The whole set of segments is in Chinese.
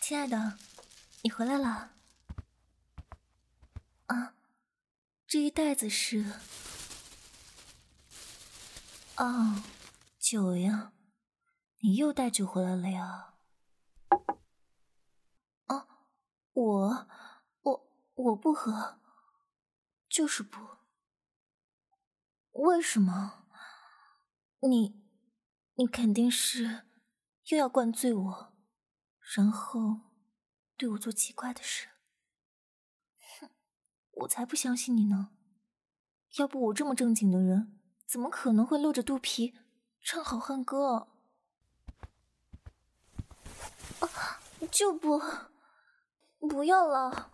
亲爱的，你回来了。啊，这一袋子是……哦，酒呀，你又带酒回来了呀？啊，我，我，我不喝，就是不。为什么？你，你肯定是又要灌醉我，然后对我做奇怪的事。哼，我才不相信你呢！要不我这么正经的人，怎么可能会露着肚皮唱好汉歌？啊，就不，不要了！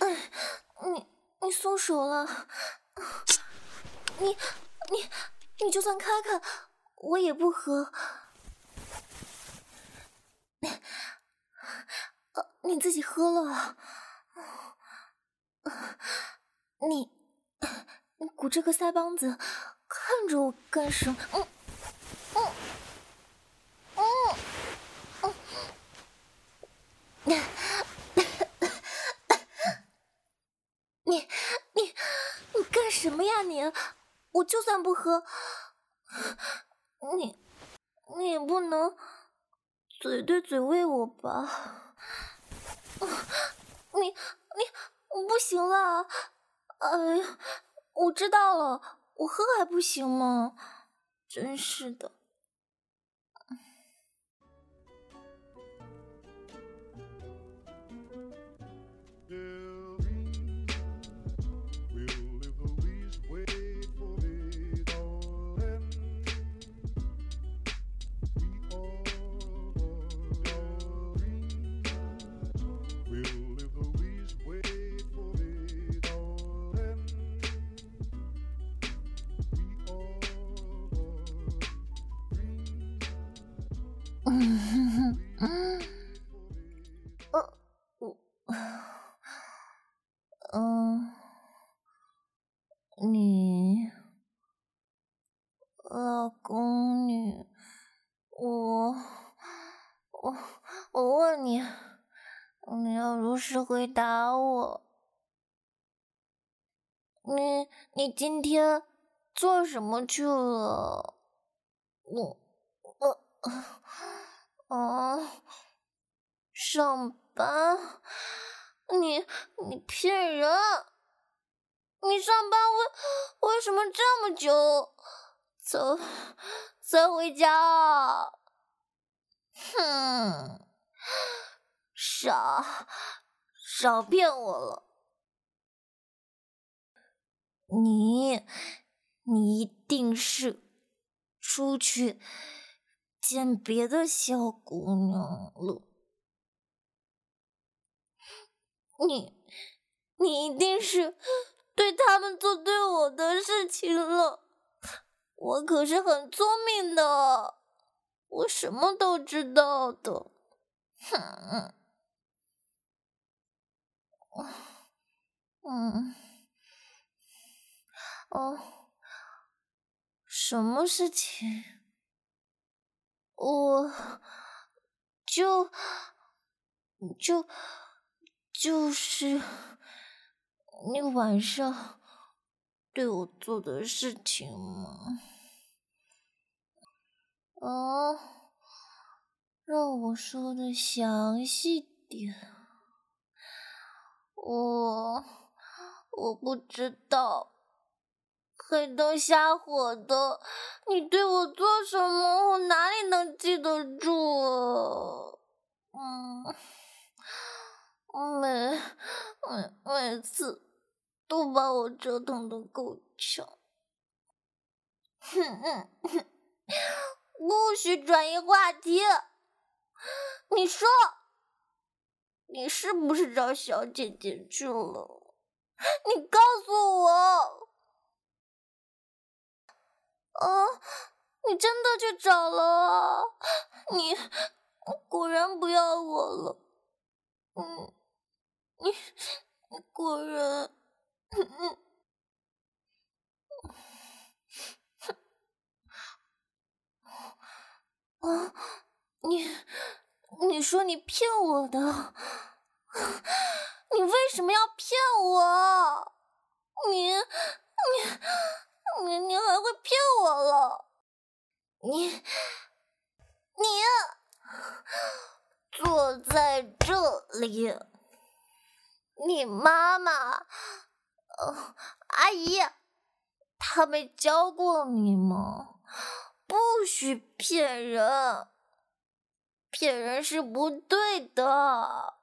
哎，你你松手了！你你你就算开开，我也不喝。你自己喝了。你，你鼓着个腮帮子，看着我干什么？嗯，嗯，嗯，嗯，你，你，你干什么呀你？我就算不喝，你，你也不能嘴对嘴喂我吧？你，你，我不行了。哎呀，我知道了，我喝还不行吗？真是的。你老公你我我我问你你要如实回答我。你你今天做什么去了？我我啊上班？你你骗人！你上班为为什么这么久才才回家啊？哼，傻。少骗我了！你，你一定是出去见别的小姑娘了。你，你一定是对他们做对我的事情了。我可是很聪明的，我什么都知道的。哼。嗯，哦，什么事情？我就就就是你晚上对我做的事情吗？啊，让我说的详细点。我我不知道，黑灯瞎火的，你对我做什么？我哪里能记得住啊？嗯，每每每次都把我折腾的够呛。哼哼哼，不许转移话题，你说。你是不是找小姐姐去了？你告诉我！啊，你真的去找了？你果然不要我了。嗯，你果然，啊，你，你说你骗我的，你为什么要骗我？你，你，你，你还会骗我了？你，你坐在这里，你妈妈，阿姨，他没教过你吗？不许骗人，骗人是不对的，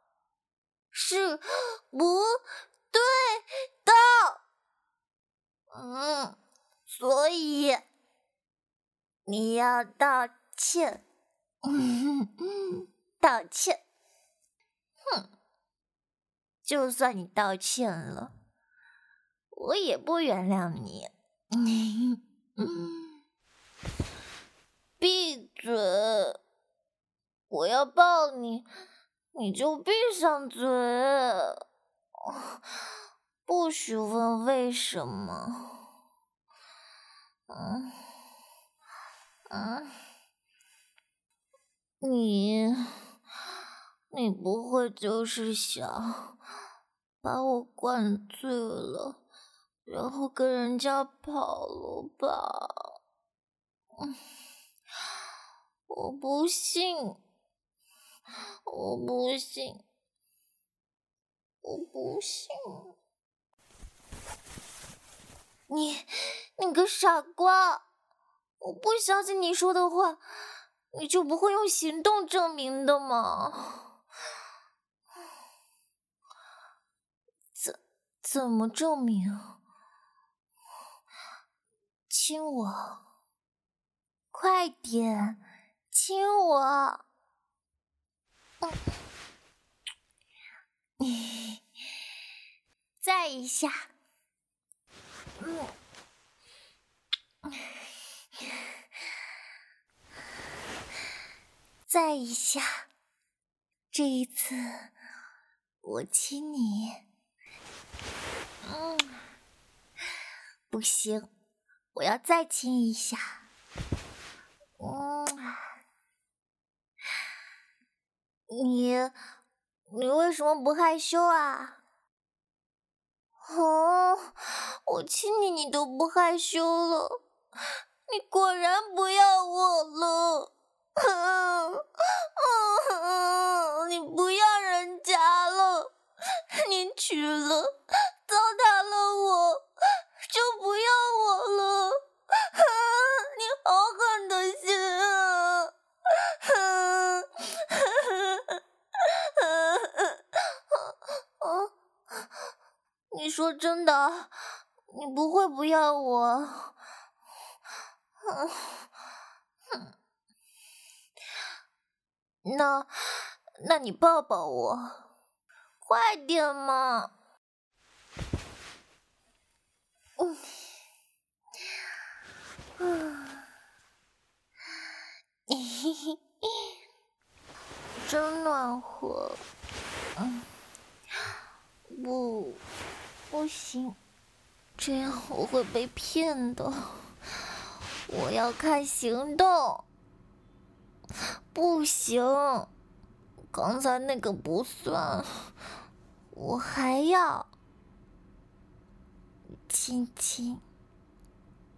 是不对的。嗯，所以你要道歉，道歉。哼，就算你道歉了，我也不原谅你。嗯嗯。闭嘴！我要抱你，你就闭上嘴，不许问为什么。嗯嗯，你你不会就是想把我灌醉了，然后跟人家跑了吧？嗯。我不信，我不信，我不信！你，你个傻瓜！我不相信你说的话，你就不会用行动证明的吗？怎怎么证明？亲我，快点！亲我，你再一下，嗯，再一下，这一次我亲你，嗯，不行，我要再亲一下，嗯。你，你为什么不害羞啊？哦，我亲你，你都不害羞了，你果然不要我了。嗯嗯，你不要人家了，你娶了，糟蹋了我，就不要我了。嗯，你好狠的心啊！你说真的，你不会不要我？那，那你抱抱我，快点嘛！嗯，嗯，嘿嘿，真暖和。嗯，不。不行，这样我会被骗的。我要看行动。不行，刚才那个不算，我还要亲亲，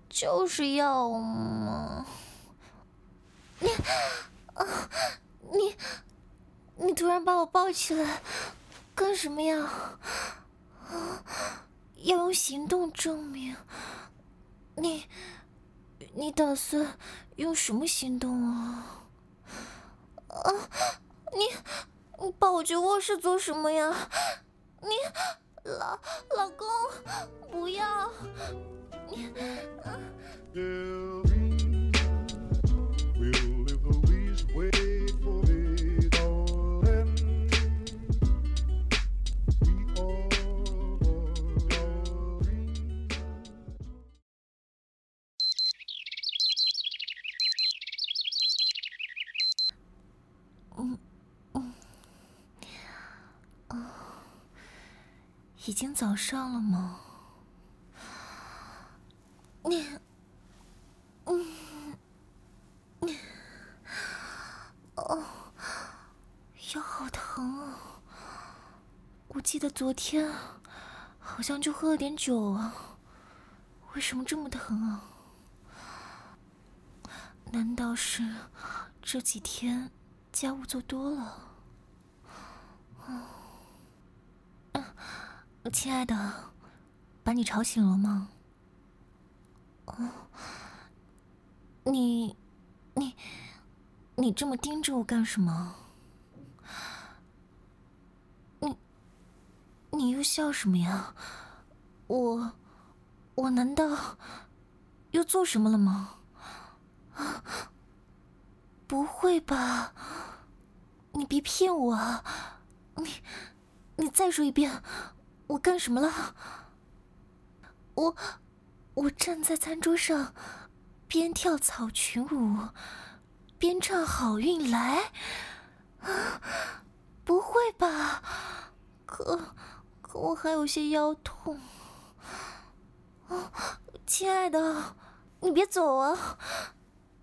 就是要嘛。你啊，你你突然把我抱起来，干什么呀？啊！要用行动证明。你，你打算用什么行动啊？啊！你，你抱我去卧室做什么呀？你，老老公，不要！你，已经早上了吗？你，嗯，你，哦，腰好疼啊！我记得昨天好像就喝了点酒啊，为什么这么疼啊？难道是这几天家务做多了？嗯。亲爱的，把你吵醒了吗？哦，你，你，你这么盯着我干什么？你，你又笑什么呀？我，我难道又做什么了吗？不会吧？你别骗我！你，你再说一遍，我干什么了？我。我站在餐桌上，边跳草裙舞，边唱《好运来》。啊，不会吧？可可我还有些腰痛。啊，亲爱的，你别走啊，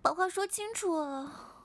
把话说清楚啊。